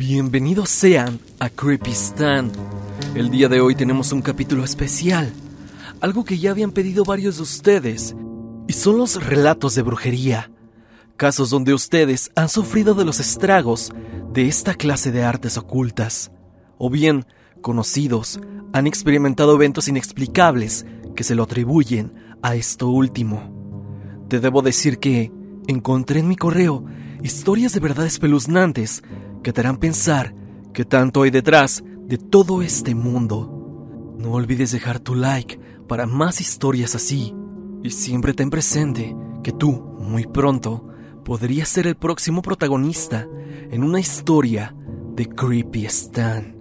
Bienvenidos sean a Creepy Stan. El día de hoy tenemos un capítulo especial, algo que ya habían pedido varios de ustedes, y son los relatos de brujería, casos donde ustedes han sufrido de los estragos de esta clase de artes ocultas, o bien, conocidos, han experimentado eventos inexplicables que se lo atribuyen a esto último. Te debo decir que encontré en mi correo historias de verdad espeluznantes que te harán pensar que tanto hay detrás de todo este mundo. No olvides dejar tu like para más historias así y siempre ten presente que tú, muy pronto, podrías ser el próximo protagonista en una historia de Creepy Stan.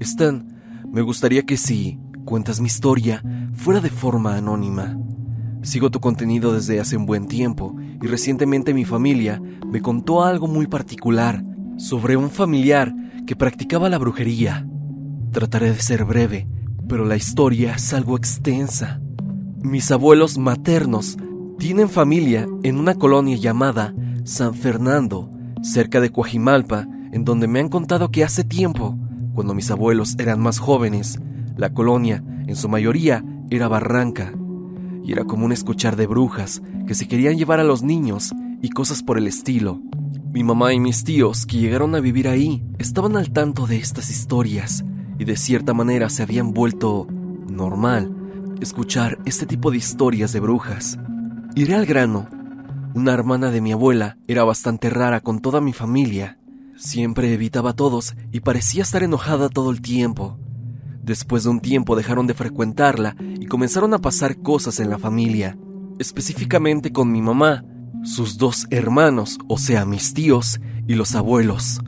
Stan, me gustaría que si cuentas mi historia fuera de forma anónima. Sigo tu contenido desde hace un buen tiempo y recientemente mi familia me contó algo muy particular sobre un familiar que practicaba la brujería. Trataré de ser breve, pero la historia es algo extensa. Mis abuelos maternos tienen familia en una colonia llamada San Fernando, cerca de Coajimalpa, en donde me han contado que hace tiempo, cuando mis abuelos eran más jóvenes, la colonia, en su mayoría, era barranca, y era común escuchar de brujas que se querían llevar a los niños y cosas por el estilo. Mi mamá y mis tíos que llegaron a vivir ahí estaban al tanto de estas historias y de cierta manera se habían vuelto normal escuchar este tipo de historias de brujas. Iré al grano. Una hermana de mi abuela era bastante rara con toda mi familia. Siempre evitaba a todos y parecía estar enojada todo el tiempo. Después de un tiempo dejaron de frecuentarla y comenzaron a pasar cosas en la familia, específicamente con mi mamá, sus dos hermanos, o sea, mis tíos y los abuelos.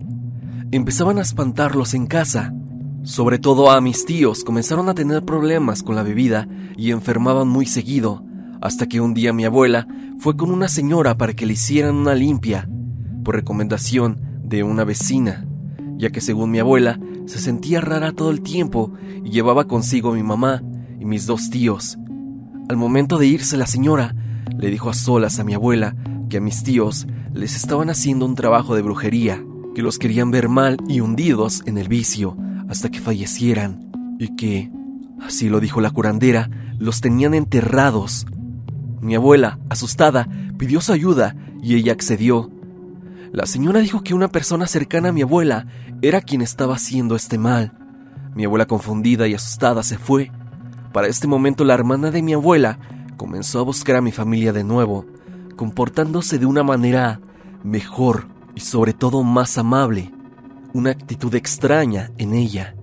Empezaban a espantarlos en casa. Sobre todo a mis tíos comenzaron a tener problemas con la bebida y enfermaban muy seguido, hasta que un día mi abuela fue con una señora para que le hicieran una limpia, por recomendación de una vecina, ya que según mi abuela se sentía rara todo el tiempo y llevaba consigo a mi mamá y mis dos tíos. Al momento de irse la señora, le dijo a solas a mi abuela que a mis tíos les estaban haciendo un trabajo de brujería, que los querían ver mal y hundidos en el vicio hasta que fallecieran, y que, así lo dijo la curandera, los tenían enterrados. Mi abuela, asustada, pidió su ayuda y ella accedió, la señora dijo que una persona cercana a mi abuela era quien estaba haciendo este mal. Mi abuela confundida y asustada se fue. Para este momento la hermana de mi abuela comenzó a buscar a mi familia de nuevo, comportándose de una manera mejor y sobre todo más amable, una actitud extraña en ella.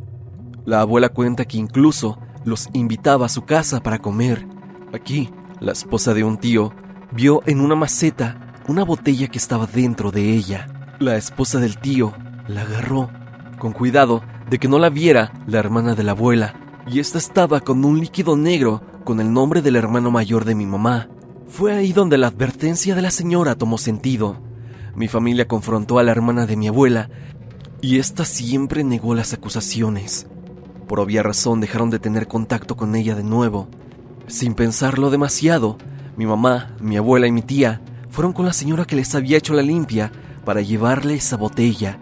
La abuela cuenta que incluso los invitaba a su casa para comer. Aquí, la esposa de un tío vio en una maceta una botella que estaba dentro de ella. La esposa del tío la agarró, con cuidado de que no la viera la hermana de la abuela, y esta estaba con un líquido negro con el nombre del hermano mayor de mi mamá. Fue ahí donde la advertencia de la señora tomó sentido. Mi familia confrontó a la hermana de mi abuela, y ésta siempre negó las acusaciones. Por obvia razón dejaron de tener contacto con ella de nuevo. Sin pensarlo demasiado, mi mamá, mi abuela y mi tía fueron con la señora que les había hecho la limpia para llevarle esa botella.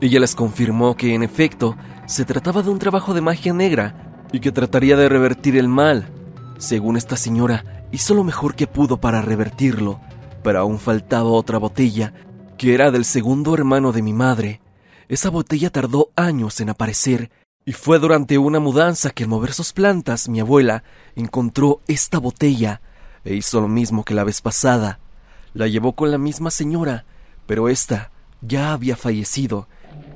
Ella les confirmó que en efecto se trataba de un trabajo de magia negra y que trataría de revertir el mal. Según esta señora, hizo lo mejor que pudo para revertirlo, pero aún faltaba otra botella, que era del segundo hermano de mi madre. Esa botella tardó años en aparecer, y fue durante una mudanza que al mover sus plantas mi abuela encontró esta botella, e hizo lo mismo que la vez pasada. La llevó con la misma señora, pero ésta ya había fallecido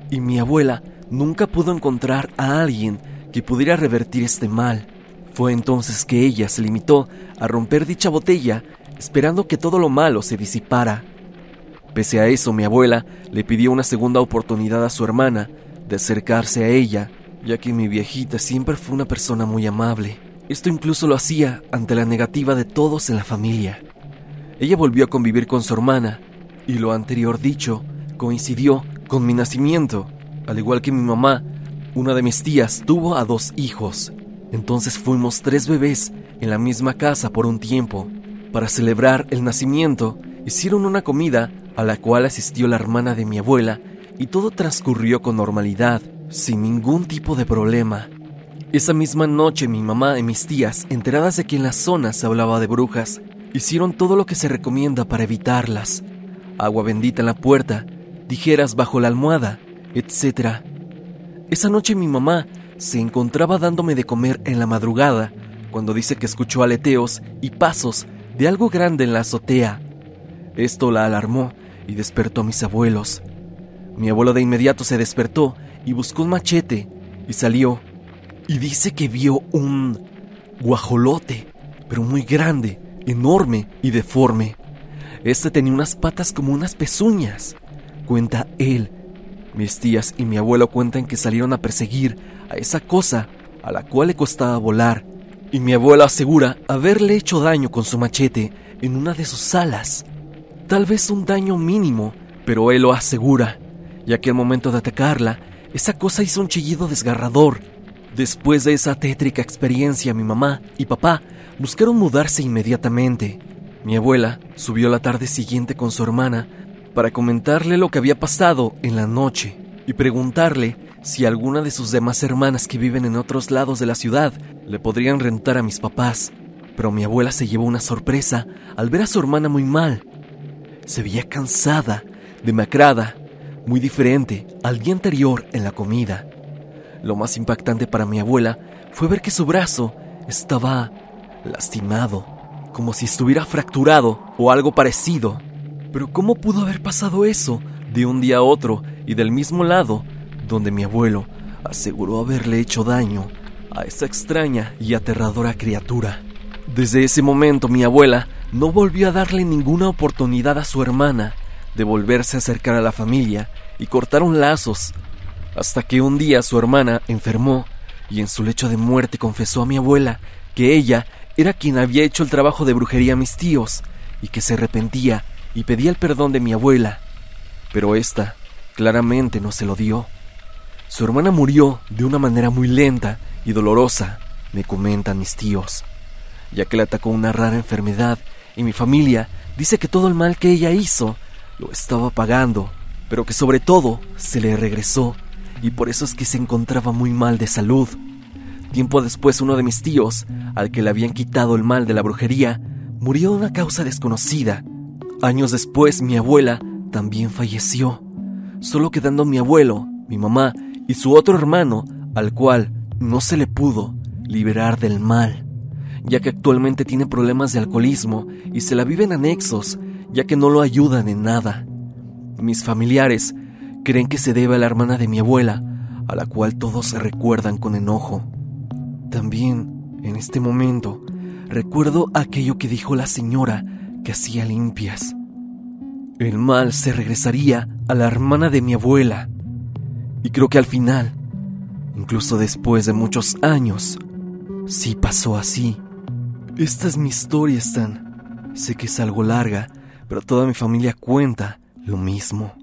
y mi abuela nunca pudo encontrar a alguien que pudiera revertir este mal. Fue entonces que ella se limitó a romper dicha botella, esperando que todo lo malo se disipara. Pese a eso, mi abuela le pidió una segunda oportunidad a su hermana de acercarse a ella, ya que mi viejita siempre fue una persona muy amable. Esto incluso lo hacía ante la negativa de todos en la familia. Ella volvió a convivir con su hermana, y lo anterior dicho coincidió con mi nacimiento. Al igual que mi mamá, una de mis tías tuvo a dos hijos. Entonces fuimos tres bebés en la misma casa por un tiempo. Para celebrar el nacimiento, hicieron una comida a la cual asistió la hermana de mi abuela y todo transcurrió con normalidad, sin ningún tipo de problema. Esa misma noche mi mamá y mis tías, enteradas de que en la zona se hablaba de brujas, hicieron todo lo que se recomienda para evitarlas. Agua bendita en la puerta, tijeras bajo la almohada, etc. Esa noche mi mamá se encontraba dándome de comer en la madrugada cuando dice que escuchó aleteos y pasos de algo grande en la azotea. Esto la alarmó y despertó a mis abuelos. Mi abuelo de inmediato se despertó y buscó un machete y salió y dice que vio un guajolote, pero muy grande, enorme y deforme. Este tenía unas patas como unas pezuñas, cuenta él. Mis tías y mi abuelo cuentan que salieron a perseguir a esa cosa a la cual le costaba volar, y mi abuelo asegura haberle hecho daño con su machete en una de sus alas. Tal vez un daño mínimo, pero él lo asegura, ya que al momento de atacarla, esa cosa hizo un chillido desgarrador. Después de esa tétrica experiencia, mi mamá y papá buscaron mudarse inmediatamente. Mi abuela subió la tarde siguiente con su hermana para comentarle lo que había pasado en la noche y preguntarle si alguna de sus demás hermanas que viven en otros lados de la ciudad le podrían rentar a mis papás. Pero mi abuela se llevó una sorpresa al ver a su hermana muy mal. Se veía cansada, demacrada, muy diferente al día anterior en la comida. Lo más impactante para mi abuela fue ver que su brazo estaba lastimado, como si estuviera fracturado o algo parecido. Pero ¿cómo pudo haber pasado eso de un día a otro y del mismo lado donde mi abuelo aseguró haberle hecho daño a esa extraña y aterradora criatura? Desde ese momento mi abuela no volvió a darle ninguna oportunidad a su hermana de volverse a acercar a la familia y cortaron lazos, hasta que un día su hermana enfermó y en su lecho de muerte confesó a mi abuela que ella era quien había hecho el trabajo de brujería a mis tíos y que se arrepentía y pedía el perdón de mi abuela, pero ésta claramente no se lo dio. Su hermana murió de una manera muy lenta y dolorosa, me comentan mis tíos, ya que le atacó una rara enfermedad y mi familia dice que todo el mal que ella hizo lo estaba pagando, pero que sobre todo se le regresó y por eso es que se encontraba muy mal de salud. Tiempo después uno de mis tíos, al que le habían quitado el mal de la brujería, murió de una causa desconocida. Años después mi abuela también falleció, solo quedando mi abuelo, mi mamá y su otro hermano, al cual no se le pudo liberar del mal, ya que actualmente tiene problemas de alcoholismo y se la vive en anexos ya que no lo ayudan en nada. Mis familiares creen que se debe a la hermana de mi abuela, a la cual todos se recuerdan con enojo. También, en este momento, recuerdo aquello que dijo la señora que hacía limpias. El mal se regresaría a la hermana de mi abuela. Y creo que al final, incluso después de muchos años, sí pasó así. Esta es mi historia, Stan. Sé que es algo larga, pero toda mi familia cuenta lo mismo.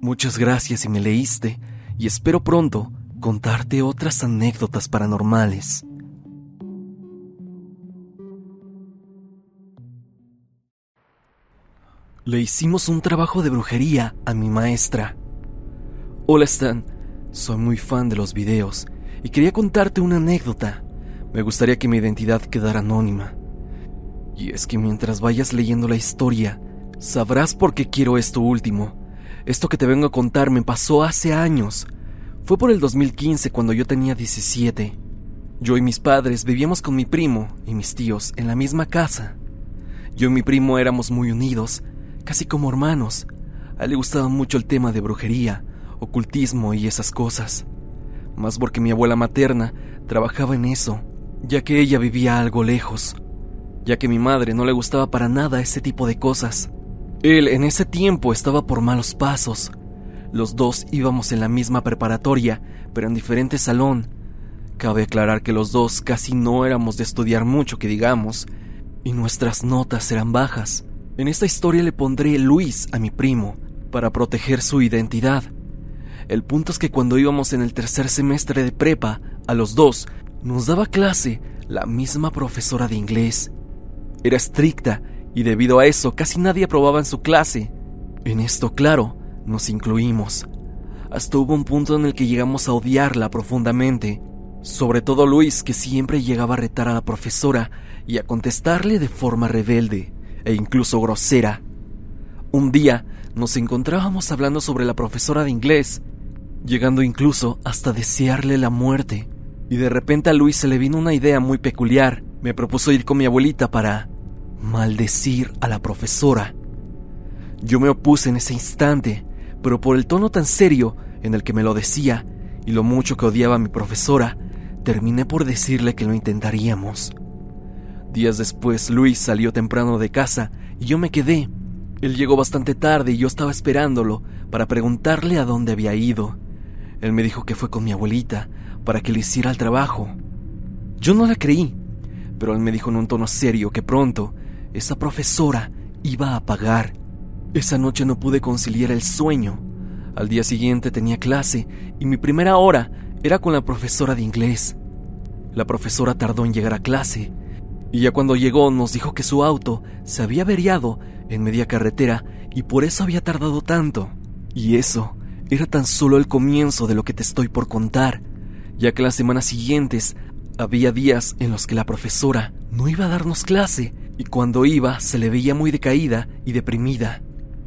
Muchas gracias si me leíste y espero pronto contarte otras anécdotas paranormales. Le hicimos un trabajo de brujería a mi maestra. Hola Stan, soy muy fan de los videos y quería contarte una anécdota. Me gustaría que mi identidad quedara anónima. Y es que mientras vayas leyendo la historia, Sabrás por qué quiero esto último. Esto que te vengo a contar me pasó hace años. Fue por el 2015 cuando yo tenía 17. Yo y mis padres vivíamos con mi primo y mis tíos en la misma casa. Yo y mi primo éramos muy unidos, casi como hermanos. A él le gustaba mucho el tema de brujería, ocultismo y esas cosas. Más porque mi abuela materna trabajaba en eso, ya que ella vivía algo lejos, ya que mi madre no le gustaba para nada ese tipo de cosas. Él en ese tiempo estaba por malos pasos. Los dos íbamos en la misma preparatoria, pero en diferente salón. Cabe aclarar que los dos casi no éramos de estudiar mucho, que digamos, y nuestras notas eran bajas. En esta historia le pondré Luis a mi primo, para proteger su identidad. El punto es que cuando íbamos en el tercer semestre de prepa, a los dos nos daba clase la misma profesora de inglés. Era estricta y debido a eso casi nadie aprobaba en su clase. En esto, claro, nos incluimos. Hasta hubo un punto en el que llegamos a odiarla profundamente, sobre todo Luis, que siempre llegaba a retar a la profesora y a contestarle de forma rebelde e incluso grosera. Un día nos encontrábamos hablando sobre la profesora de inglés, llegando incluso hasta desearle la muerte. Y de repente a Luis se le vino una idea muy peculiar. Me propuso ir con mi abuelita para maldecir a la profesora. Yo me opuse en ese instante, pero por el tono tan serio en el que me lo decía y lo mucho que odiaba a mi profesora, terminé por decirle que lo intentaríamos. Días después, Luis salió temprano de casa y yo me quedé. Él llegó bastante tarde y yo estaba esperándolo para preguntarle a dónde había ido. Él me dijo que fue con mi abuelita para que le hiciera el trabajo. Yo no la creí, pero él me dijo en un tono serio que pronto esa profesora iba a pagar. Esa noche no pude conciliar el sueño. Al día siguiente tenía clase y mi primera hora era con la profesora de inglés. La profesora tardó en llegar a clase y ya cuando llegó nos dijo que su auto se había averiado en media carretera y por eso había tardado tanto. Y eso era tan solo el comienzo de lo que te estoy por contar, ya que las semanas siguientes había días en los que la profesora no iba a darnos clase y cuando iba se le veía muy decaída y deprimida.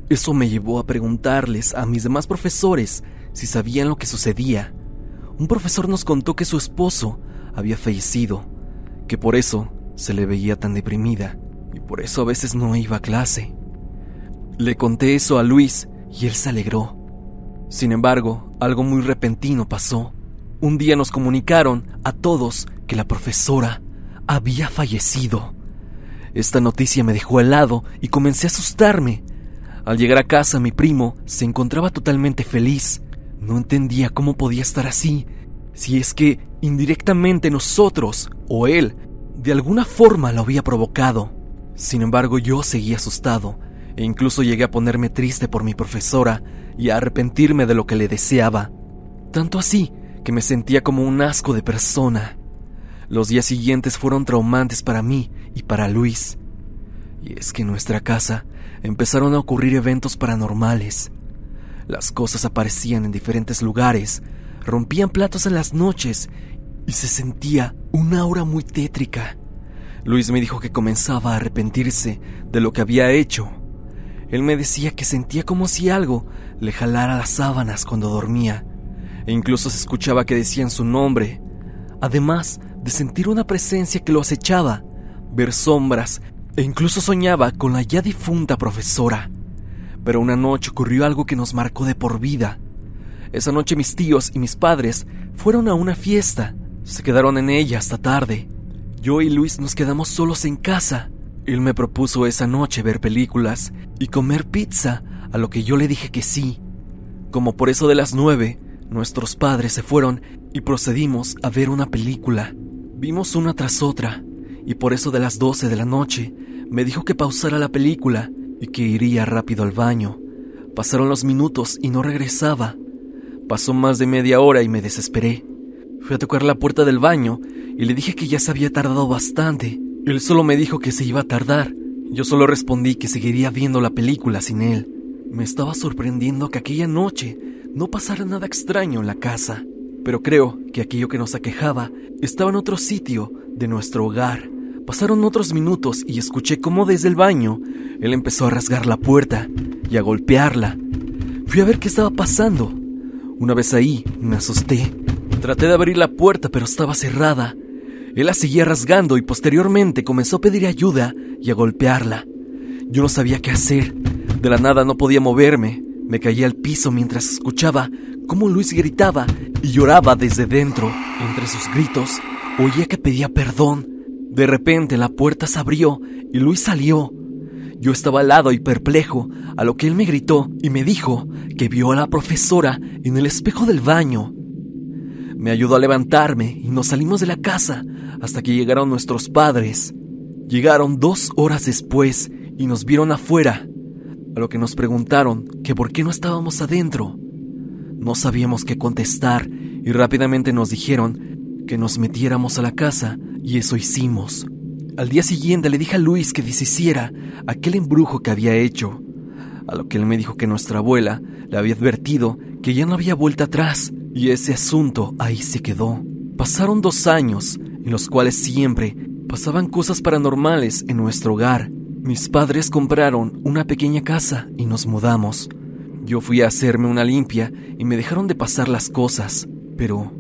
Eso me llevó a preguntarles a mis demás profesores si sabían lo que sucedía. Un profesor nos contó que su esposo había fallecido, que por eso se le veía tan deprimida y por eso a veces no iba a clase. Le conté eso a Luis y él se alegró. Sin embargo, algo muy repentino pasó. Un día nos comunicaron a todos que la profesora había fallecido. Esta noticia me dejó helado y comencé a asustarme. Al llegar a casa mi primo se encontraba totalmente feliz. No entendía cómo podía estar así, si es que indirectamente nosotros o él de alguna forma lo había provocado. Sin embargo, yo seguía asustado e incluso llegué a ponerme triste por mi profesora y a arrepentirme de lo que le deseaba. Tanto así que me sentía como un asco de persona. Los días siguientes fueron traumantes para mí y para Luis. Y es que en nuestra casa empezaron a ocurrir eventos paranormales. Las cosas aparecían en diferentes lugares, rompían platos en las noches y se sentía una aura muy tétrica. Luis me dijo que comenzaba a arrepentirse de lo que había hecho. Él me decía que sentía como si algo le jalara las sábanas cuando dormía, e incluso se escuchaba que decían su nombre, además de sentir una presencia que lo acechaba, ver sombras, e incluso soñaba con la ya difunta profesora. Pero una noche ocurrió algo que nos marcó de por vida. Esa noche mis tíos y mis padres fueron a una fiesta, se quedaron en ella hasta tarde. Yo y Luis nos quedamos solos en casa. Él me propuso esa noche ver películas y comer pizza, a lo que yo le dije que sí. Como por eso de las nueve, nuestros padres se fueron y procedimos a ver una película. Vimos una tras otra, y por eso de las doce de la noche me dijo que pausara la película y que iría rápido al baño. Pasaron los minutos y no regresaba. Pasó más de media hora y me desesperé. Fui a tocar la puerta del baño y le dije que ya se había tardado bastante. Él solo me dijo que se iba a tardar. Yo solo respondí que seguiría viendo la película sin él. Me estaba sorprendiendo que aquella noche no pasara nada extraño en la casa, pero creo que aquello que nos aquejaba estaba en otro sitio de nuestro hogar. Pasaron otros minutos y escuché cómo desde el baño él empezó a rasgar la puerta y a golpearla. Fui a ver qué estaba pasando. Una vez ahí, me asusté Traté de abrir la puerta, pero estaba cerrada. Él la seguía rasgando y posteriormente comenzó a pedir ayuda y a golpearla. Yo no sabía qué hacer. De la nada no podía moverme. Me caía al piso mientras escuchaba cómo Luis gritaba y lloraba desde dentro. Entre sus gritos, oía que pedía perdón. De repente la puerta se abrió y Luis salió. Yo estaba al lado y perplejo, a lo que él me gritó y me dijo que vio a la profesora en el espejo del baño. Me ayudó a levantarme y nos salimos de la casa hasta que llegaron nuestros padres. Llegaron dos horas después y nos vieron afuera, a lo que nos preguntaron que por qué no estábamos adentro. No sabíamos qué contestar y rápidamente nos dijeron que nos metiéramos a la casa y eso hicimos. Al día siguiente le dije a Luis que deshiciera aquel embrujo que había hecho, a lo que él me dijo que nuestra abuela le había advertido que ya no había vuelta atrás y ese asunto ahí se quedó. Pasaron dos años en los cuales siempre pasaban cosas paranormales en nuestro hogar. Mis padres compraron una pequeña casa y nos mudamos. Yo fui a hacerme una limpia y me dejaron de pasar las cosas, pero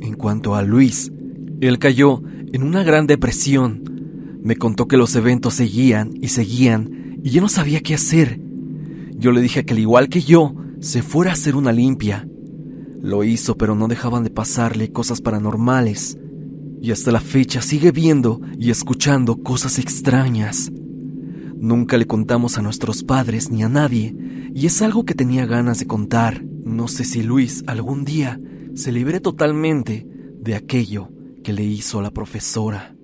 en cuanto a Luis, él cayó en una gran depresión. Me contó que los eventos seguían y seguían y yo no sabía qué hacer. Yo le dije que al igual que yo, se fuera a hacer una limpia. Lo hizo, pero no dejaban de pasarle cosas paranormales. Y hasta la fecha sigue viendo y escuchando cosas extrañas. Nunca le contamos a nuestros padres ni a nadie, y es algo que tenía ganas de contar. No sé si Luis algún día se libre totalmente de aquello que le hizo la profesora.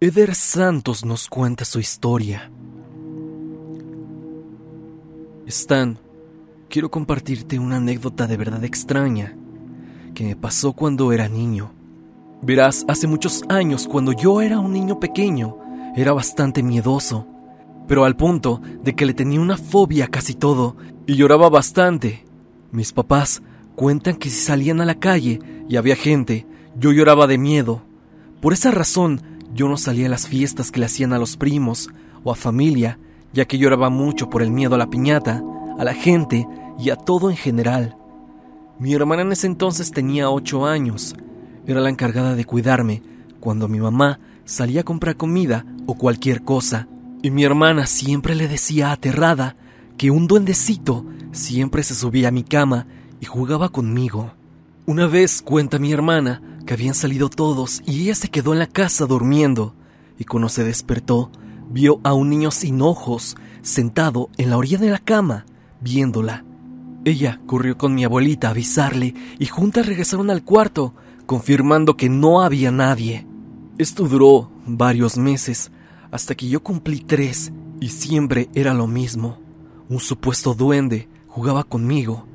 Eder Santos nos cuenta su historia. Stan, quiero compartirte una anécdota de verdad extraña que me pasó cuando era niño. Verás, hace muchos años, cuando yo era un niño pequeño, era bastante miedoso, pero al punto de que le tenía una fobia casi todo y lloraba bastante. Mis papás cuentan que si salían a la calle y había gente, yo lloraba de miedo. Por esa razón, yo no salía a las fiestas que le hacían a los primos o a familia, ya que lloraba mucho por el miedo a la piñata, a la gente y a todo en general. Mi hermana en ese entonces tenía ocho años era la encargada de cuidarme cuando mi mamá salía a comprar comida o cualquier cosa, y mi hermana siempre le decía aterrada que un duendecito siempre se subía a mi cama y jugaba conmigo. Una vez cuenta mi hermana que habían salido todos y ella se quedó en la casa durmiendo, y cuando se despertó, vio a un niño sin ojos sentado en la orilla de la cama, viéndola. Ella corrió con mi abuelita a avisarle y juntas regresaron al cuarto confirmando que no había nadie. Esto duró varios meses, hasta que yo cumplí tres, y siempre era lo mismo. Un supuesto duende jugaba conmigo.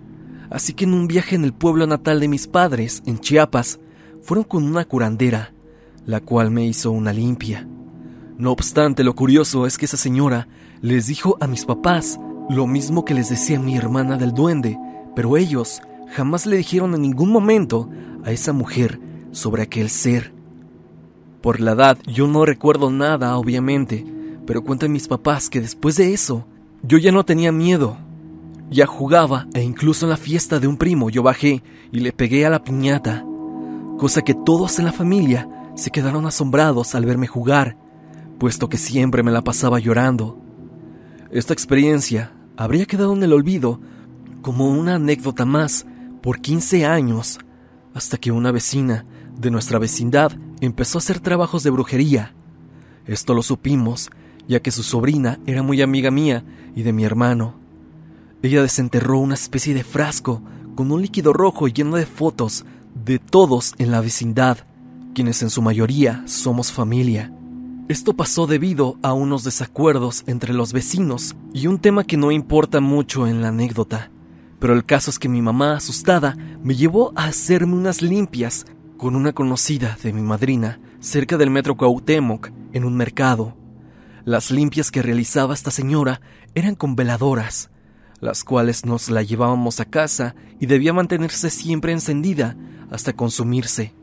Así que en un viaje en el pueblo natal de mis padres, en Chiapas, fueron con una curandera, la cual me hizo una limpia. No obstante, lo curioso es que esa señora les dijo a mis papás lo mismo que les decía mi hermana del duende, pero ellos jamás le dijeron en ningún momento a esa mujer sobre aquel ser. Por la edad yo no recuerdo nada, obviamente, pero cuentan mis papás que después de eso yo ya no tenía miedo. Ya jugaba e incluso en la fiesta de un primo yo bajé y le pegué a la piñata, cosa que todos en la familia se quedaron asombrados al verme jugar, puesto que siempre me la pasaba llorando. Esta experiencia habría quedado en el olvido como una anécdota más por 15 años, hasta que una vecina de nuestra vecindad empezó a hacer trabajos de brujería. Esto lo supimos, ya que su sobrina era muy amiga mía y de mi hermano. Ella desenterró una especie de frasco con un líquido rojo lleno de fotos de todos en la vecindad, quienes en su mayoría somos familia. Esto pasó debido a unos desacuerdos entre los vecinos y un tema que no importa mucho en la anécdota. Pero el caso es que mi mamá, asustada, me llevó a hacerme unas limpias con una conocida de mi madrina cerca del metro Cuauhtémoc, en un mercado. Las limpias que realizaba esta señora eran con veladoras, las cuales nos la llevábamos a casa y debía mantenerse siempre encendida hasta consumirse.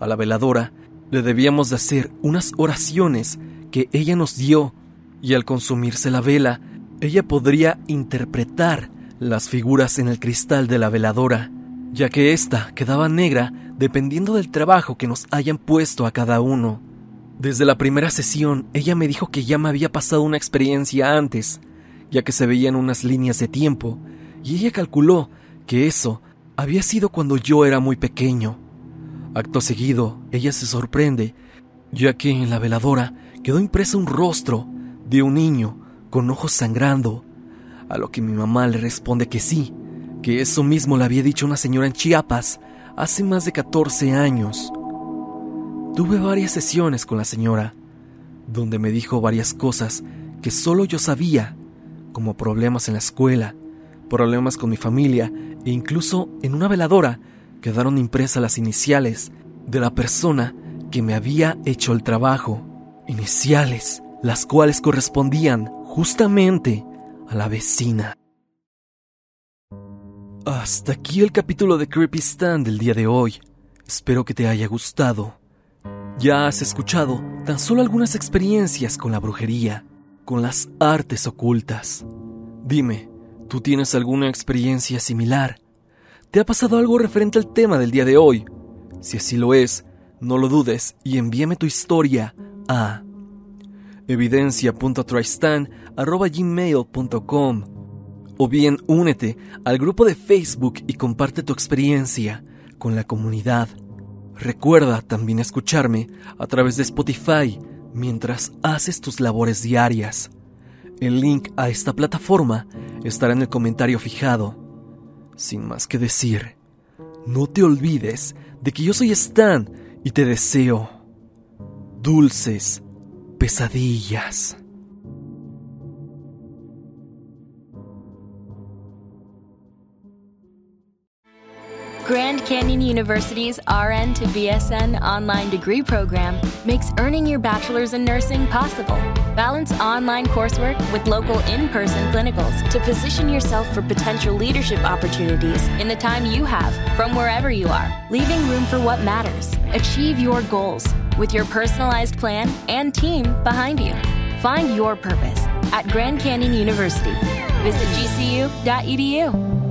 A la veladora le debíamos de hacer unas oraciones que ella nos dio y al consumirse la vela, ella podría interpretar las figuras en el cristal de la veladora, ya que ésta quedaba negra dependiendo del trabajo que nos hayan puesto a cada uno. Desde la primera sesión, ella me dijo que ya me había pasado una experiencia antes, ya que se veían unas líneas de tiempo, y ella calculó que eso había sido cuando yo era muy pequeño. Acto seguido, ella se sorprende, ya que en la veladora quedó impreso un rostro de un niño con ojos sangrando a lo que mi mamá le responde que sí, que eso mismo le había dicho una señora en Chiapas hace más de 14 años. Tuve varias sesiones con la señora, donde me dijo varias cosas que solo yo sabía, como problemas en la escuela, problemas con mi familia e incluso en una veladora quedaron impresas las iniciales de la persona que me había hecho el trabajo. Iniciales, las cuales correspondían justamente a la vecina. Hasta aquí el capítulo de Creepy Stand del día de hoy. Espero que te haya gustado. Ya has escuchado tan solo algunas experiencias con la brujería, con las artes ocultas. Dime, ¿tú tienes alguna experiencia similar? ¿Te ha pasado algo referente al tema del día de hoy? Si así lo es, no lo dudes y envíame tu historia a evidencia.tristan.gmail.com o bien únete al grupo de Facebook y comparte tu experiencia con la comunidad. Recuerda también escucharme a través de Spotify mientras haces tus labores diarias. El link a esta plataforma estará en el comentario fijado. Sin más que decir, no te olvides de que yo soy Stan y te deseo dulces pesadillas. Grand Canyon University's RN to BSN online degree program makes earning your bachelor's in nursing possible. Balance online coursework with local in person clinicals to position yourself for potential leadership opportunities in the time you have from wherever you are, leaving room for what matters. Achieve your goals with your personalized plan and team behind you. Find your purpose at Grand Canyon University. Visit gcu.edu.